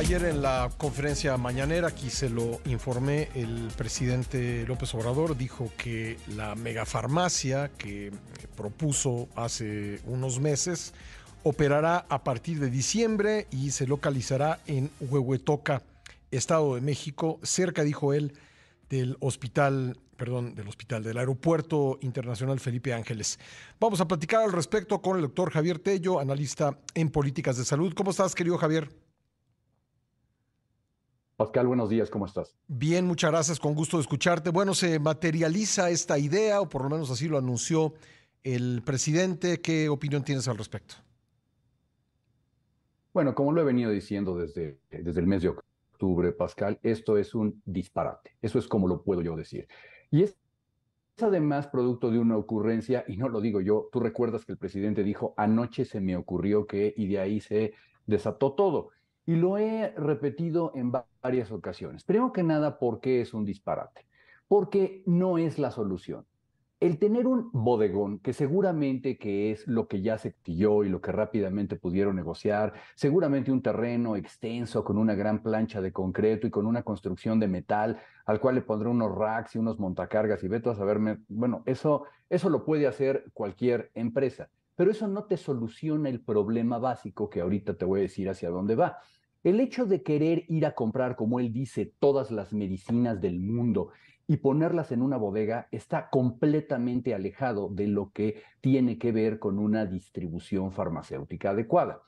Ayer en la conferencia mañanera, aquí se lo informé, el presidente López Obrador dijo que la megafarmacia que propuso hace unos meses operará a partir de diciembre y se localizará en Huehuetoca, Estado de México, cerca, dijo él, del hospital, perdón, del hospital, del Aeropuerto Internacional Felipe Ángeles. Vamos a platicar al respecto con el doctor Javier Tello, analista en políticas de salud. ¿Cómo estás, querido Javier? Pascal, buenos días, ¿cómo estás? Bien, muchas gracias, con gusto de escucharte. Bueno, se materializa esta idea, o por lo menos así lo anunció el presidente. ¿Qué opinión tienes al respecto? Bueno, como lo he venido diciendo desde, desde el mes de octubre, Pascal, esto es un disparate. Eso es como lo puedo yo decir. Y es además producto de una ocurrencia, y no lo digo yo, tú recuerdas que el presidente dijo, anoche se me ocurrió que, y de ahí se desató todo y lo he repetido en varias ocasiones. Primero que nada, ¿por qué es un disparate? Porque no es la solución. El tener un bodegón, que seguramente que es lo que ya se activó y lo que rápidamente pudieron negociar, seguramente un terreno extenso con una gran plancha de concreto y con una construcción de metal, al cual le pondré unos racks y unos montacargas y veto a saberme, bueno, eso, eso lo puede hacer cualquier empresa, pero eso no te soluciona el problema básico que ahorita te voy a decir hacia dónde va. El hecho de querer ir a comprar, como él dice, todas las medicinas del mundo y ponerlas en una bodega está completamente alejado de lo que tiene que ver con una distribución farmacéutica adecuada.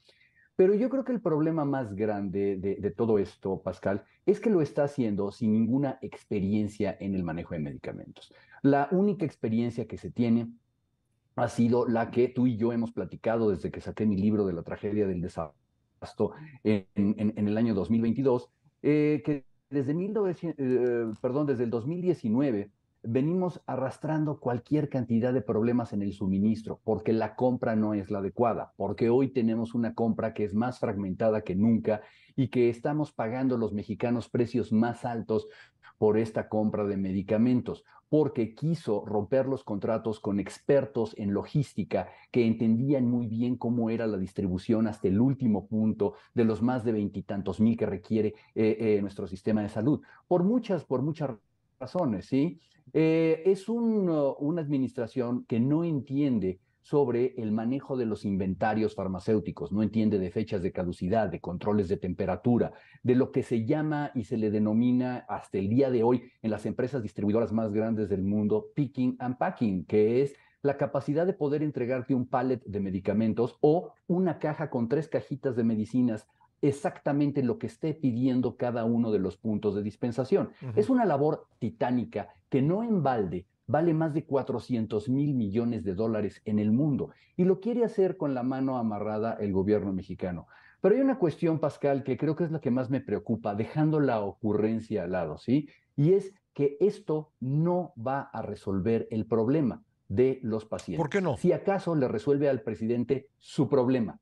Pero yo creo que el problema más grande de, todo esto, Pascal, es que lo está haciendo sin ninguna experiencia en el manejo de medicamentos. La única experiencia que se tiene ha sido la que tú y yo hemos platicado desde que saqué mi libro de la tragedia del desarrollo en, el año 2022, eh, que desde, eh, perdón, desde el 2019 venimos arrastrando cualquier cantidad de problemas en el suministro, porque la compra no es la adecuada, porque hoy tenemos una compra que es más fragmentada que nunca y que estamos pagando los mexicanos precios más altos por esta compra de medicamentos, porque quiso romper los contratos con expertos en logística que entendían muy bien cómo era la distribución hasta el último punto de los más de veintitantos mil que requiere eh, eh, nuestro sistema de salud, por muchas, por muchas razones, ¿sí? Eh, es una administración que no entiende sobre el manejo de los inventarios farmacéuticos, no entiende de fechas de caducidad, de controles de temperatura, de lo que se llama y se le denomina hasta el día de hoy en las empresas distribuidoras más grandes del mundo, picking and packing, que es la capacidad de poder entregarte un pallet de medicamentos o una caja con tres cajitas de medicinas exactamente lo que esté pidiendo cada uno de los puntos de dispensación. Es una labor titánica que no en balde vale más de 400 mil millones de dólares en el mundo y lo quiere hacer con la mano amarrada el gobierno mexicano. Pero hay una cuestión, Pascal, que creo que es la que más me preocupa, dejando la ocurrencia al lado, ¿sí? Y es que esto no va a resolver el problema de los pacientes. ¿Por qué no? Si acaso le resuelve al presidente su problema.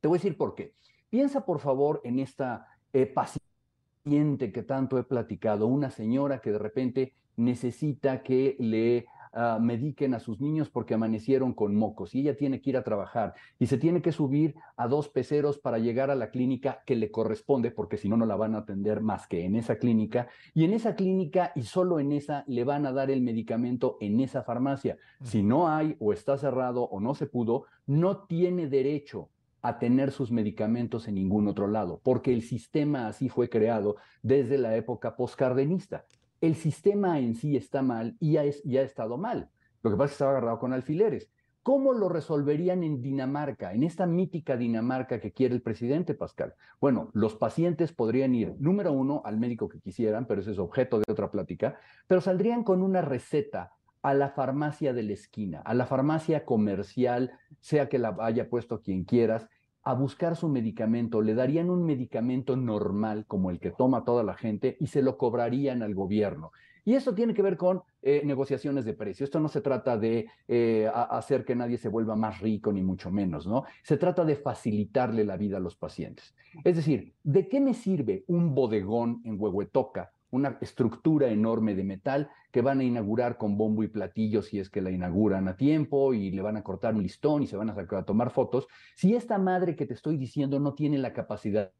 Te voy a decir por qué. Piensa, por favor, en esta eh, paciente que tanto he platicado, una señora que de repente necesita que le uh, mediquen a sus niños porque amanecieron con mocos y ella tiene que ir a trabajar y se tiene que subir a dos peceros para llegar a la clínica que le corresponde porque si no, no la van a atender más que en esa clínica y en esa clínica y solo en esa le van a dar el medicamento en esa farmacia. Si no hay o está cerrado o no se pudo, no tiene derecho a tener sus medicamentos en ningún otro lado, porque el sistema así fue creado desde la época postcardenista el sistema en sí está mal y ya, ha estado mal. Lo que pasa es que estaba agarrado con alfileres. ¿Cómo lo resolverían en Dinamarca, en esta mítica Dinamarca que quiere el presidente Pascal? Bueno, los pacientes podrían ir, número uno, al médico que quisieran, pero ese es objeto de otra plática, pero saldrían con una receta a la farmacia de la esquina, a la farmacia comercial, sea que la haya puesto quien quieras, a buscar su medicamento, le darían un medicamento normal como el que toma toda la gente y se lo cobrarían al gobierno. Y eso tiene que ver con eh, negociaciones de precio. Esto no se trata de eh, hacer que nadie se vuelva más rico, ni mucho menos, ¿no? Se trata de facilitarle la vida a los pacientes. Es decir, ¿de qué me sirve un bodegón en Huehuetoca, una estructura enorme de metal que van a inaugurar con bombo y platillo si es que la inauguran a tiempo y le van a cortar un listón y se van a, a tomar fotos. Si esta madre que te estoy diciendo no tiene la capacidad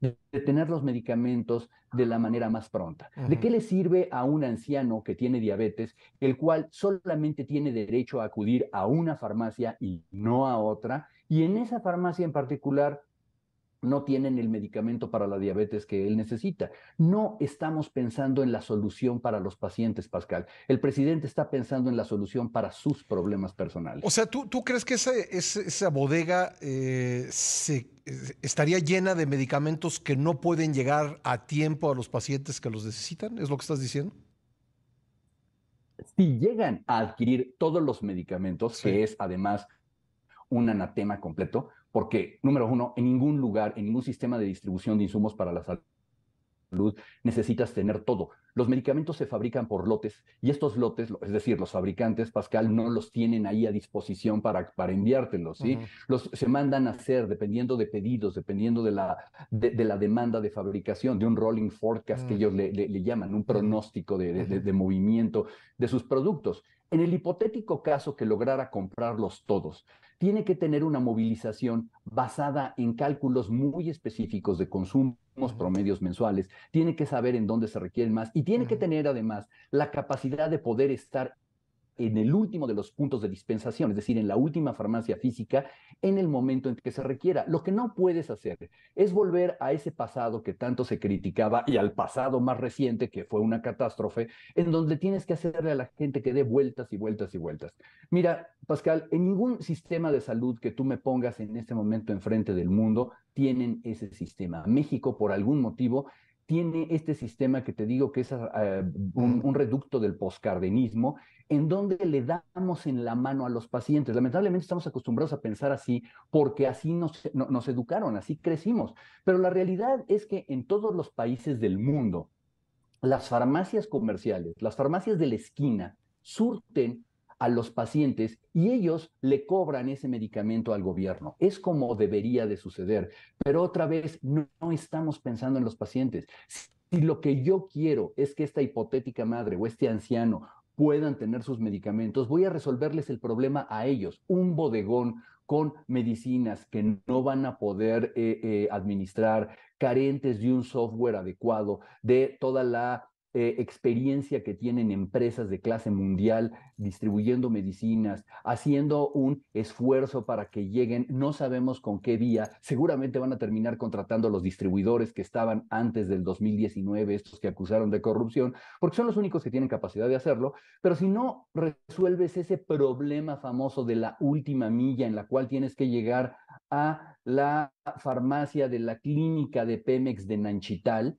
de, tener los medicamentos de la manera más pronta, ¿de qué le sirve a un anciano que tiene diabetes, el cual solamente tiene derecho a acudir a una farmacia y no a otra? Y en esa farmacia en particular no tienen el medicamento para la diabetes que él necesita. No estamos pensando en la solución para los pacientes, Pascal. El presidente está pensando en la solución para sus problemas personales. O sea, ¿tú, tú crees que esa, esa bodega eh, se, estaría llena de medicamentos que no pueden llegar a tiempo a los pacientes que los necesitan? ¿Es lo que estás diciendo? Si llegan a adquirir todos los medicamentos, que es además un anatema completo, porque, número uno, en ningún lugar, en ningún sistema de distribución de insumos para la salud necesitas tener todo. Los medicamentos se fabrican por lotes y estos lotes, es decir, los fabricantes, Pascal, no los tienen ahí a disposición para, para enviártelos, ¿sí? Los se mandan a hacer dependiendo de pedidos, dependiendo de la, de, la demanda de fabricación, de un rolling forecast que mm. ellos le, le, llaman, un pronóstico de, de movimiento de sus productos. En el hipotético caso que lograra comprarlos todos, tiene que tener una movilización basada en cálculos muy específicos de consumos promedios mensuales, tiene que saber en dónde se requieren más y tiene que tener además la capacidad de poder estar en el último de los puntos de dispensación, es decir, en la última farmacia física, en el momento en que se requiera. Lo que no puedes hacer es volver a ese pasado que tanto se criticaba y al pasado más reciente, que fue una catástrofe, en donde tienes que hacerle a la gente que dé vueltas y vueltas y vueltas. Mira, Pascal, en ningún sistema de salud que tú me pongas en este momento enfrente del mundo tienen ese sistema. México, por algún motivo, tiene este sistema que te digo que es ah, un, reducto del poscardenismo, en donde le damos en la mano a los pacientes. Lamentablemente estamos acostumbrados a pensar así porque así nos, nos educaron, así crecimos. Pero la realidad es que en todos los países del mundo, las farmacias comerciales, las farmacias de la esquina, surten a los pacientes y ellos le cobran ese medicamento al gobierno. Es como debería de suceder, pero otra vez no, estamos pensando en los pacientes. Si lo que yo quiero es que esta hipotética madre o este anciano puedan tener sus medicamentos, voy a resolverles el problema a ellos. Un bodegón con medicinas que no van a poder eh, eh, administrar, carentes de un software adecuado, de toda la eh, experiencia que tienen empresas de clase mundial distribuyendo medicinas, haciendo un esfuerzo para que lleguen, no sabemos con qué día, seguramente van a terminar contratando a los distribuidores que estaban antes del 2019, estos que acusaron de corrupción, porque son los únicos que tienen capacidad de hacerlo, pero si no resuelves ese problema famoso de la última milla en la cual tienes que llegar a la farmacia de la clínica de Pemex de Nanchital,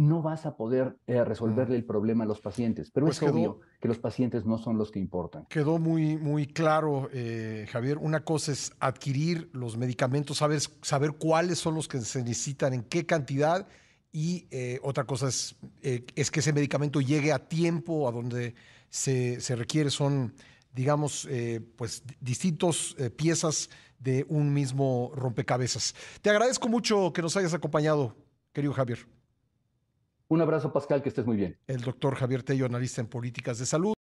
no vas a poder eh, resolverle el problema a los pacientes. Pero pues es obvio que los pacientes no son los que importan. Quedó muy, muy claro, eh, Javier. Una cosa es adquirir los medicamentos, saber, saber cuáles son los que se necesitan, en qué cantidad, y eh, otra cosa es, es que ese medicamento llegue a tiempo a donde se, se requiere. Son, digamos, pues distintas piezas de un mismo rompecabezas. Te agradezco mucho que nos hayas acompañado, querido Javier. Un abrazo, Pascal, que estés muy bien. El doctor Javier Tello, analista en políticas de salud.